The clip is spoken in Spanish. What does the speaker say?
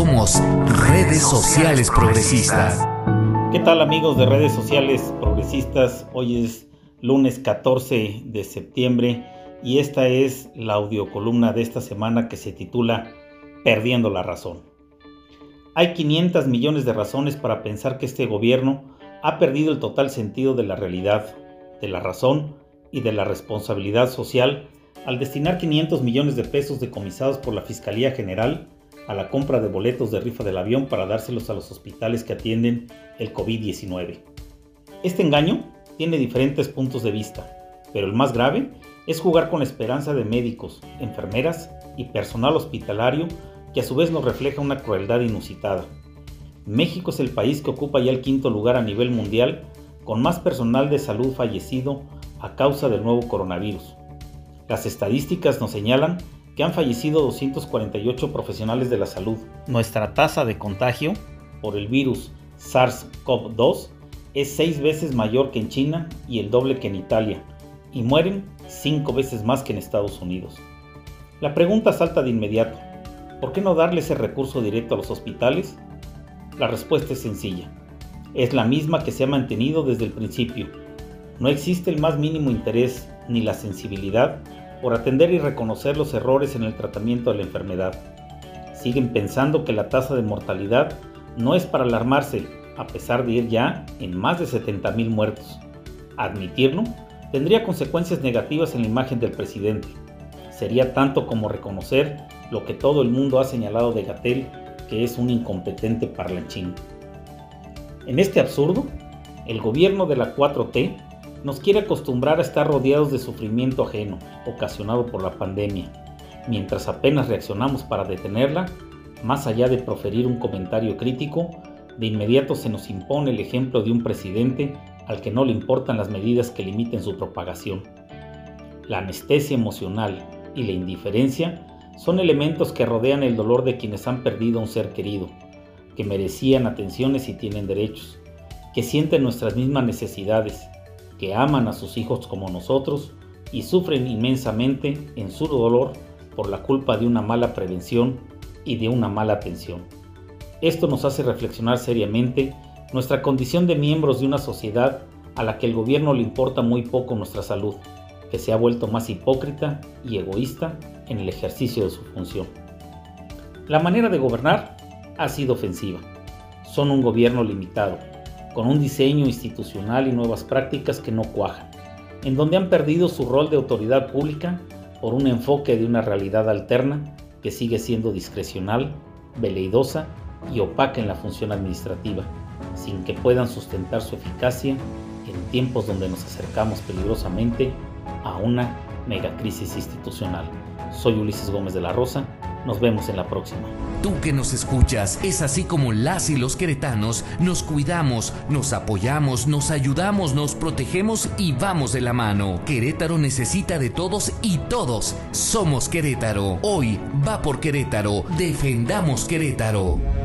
Somos redes sociales progresistas. ¿Qué tal amigos de redes sociales progresistas? Hoy es lunes 14 de septiembre y esta es la audiocolumna de esta semana que se titula Perdiendo la razón. Hay 500 millones de razones para pensar que este gobierno ha perdido el total sentido de la realidad, de la razón y de la responsabilidad social al destinar 500 millones de pesos decomisados por la Fiscalía General a la compra de boletos de rifa del avión para dárselos a los hospitales que atienden el COVID-19. Este engaño tiene diferentes puntos de vista, pero el más grave es jugar con la esperanza de médicos, enfermeras y personal hospitalario que a su vez nos refleja una crueldad inusitada. México es el país que ocupa ya el quinto lugar a nivel mundial con más personal de salud fallecido a causa del nuevo coronavirus. Las estadísticas nos señalan que han fallecido 248 profesionales de la salud. Nuestra tasa de contagio por el virus SARS-CoV-2 es seis veces mayor que en China y el doble que en Italia, y mueren cinco veces más que en Estados Unidos. La pregunta salta de inmediato. ¿Por qué no darle ese recurso directo a los hospitales? La respuesta es sencilla. Es la misma que se ha mantenido desde el principio. No existe el más mínimo interés ni la sensibilidad por atender y reconocer los errores en el tratamiento de la enfermedad. Siguen pensando que la tasa de mortalidad no es para alarmarse, a pesar de ir ya en más de 70.000 muertos. Admitirlo tendría consecuencias negativas en la imagen del presidente. Sería tanto como reconocer lo que todo el mundo ha señalado de Gatel, que es un incompetente parlanchín. En este absurdo, el gobierno de la 4T nos quiere acostumbrar a estar rodeados de sufrimiento ajeno, ocasionado por la pandemia, mientras apenas reaccionamos para detenerla, más allá de proferir un comentario crítico, de inmediato se nos impone el ejemplo de un presidente al que no le importan las medidas que limiten su propagación. La anestesia emocional y la indiferencia son elementos que rodean el dolor de quienes han perdido a un ser querido, que merecían atenciones y tienen derechos, que sienten nuestras mismas necesidades, que aman a sus hijos como nosotros y sufren inmensamente en su dolor por la culpa de una mala prevención y de una mala atención. Esto nos hace reflexionar seriamente nuestra condición de miembros de una sociedad a la que el gobierno le importa muy poco nuestra salud, que se ha vuelto más hipócrita y egoísta en el ejercicio de su función. La manera de gobernar ha sido ofensiva. Son un gobierno limitado, con un diseño institucional y nuevas prácticas que no cuajan, en donde han perdido su rol de autoridad pública por un enfoque de una realidad alterna que sigue siendo discrecional, veleidosa y opaca en la función administrativa, sin que puedan sustentar su eficacia en tiempos donde nos acercamos peligrosamente a una megacrisis institucional. Soy Ulises Gómez de la Rosa. Nos vemos en la próxima. Tú que nos escuchas, es así como las y los queretanos nos cuidamos, nos apoyamos, nos ayudamos, nos protegemos y vamos de la mano. Querétaro necesita de todos y todos somos Querétaro. Hoy va por Querétaro. Defendamos Querétaro.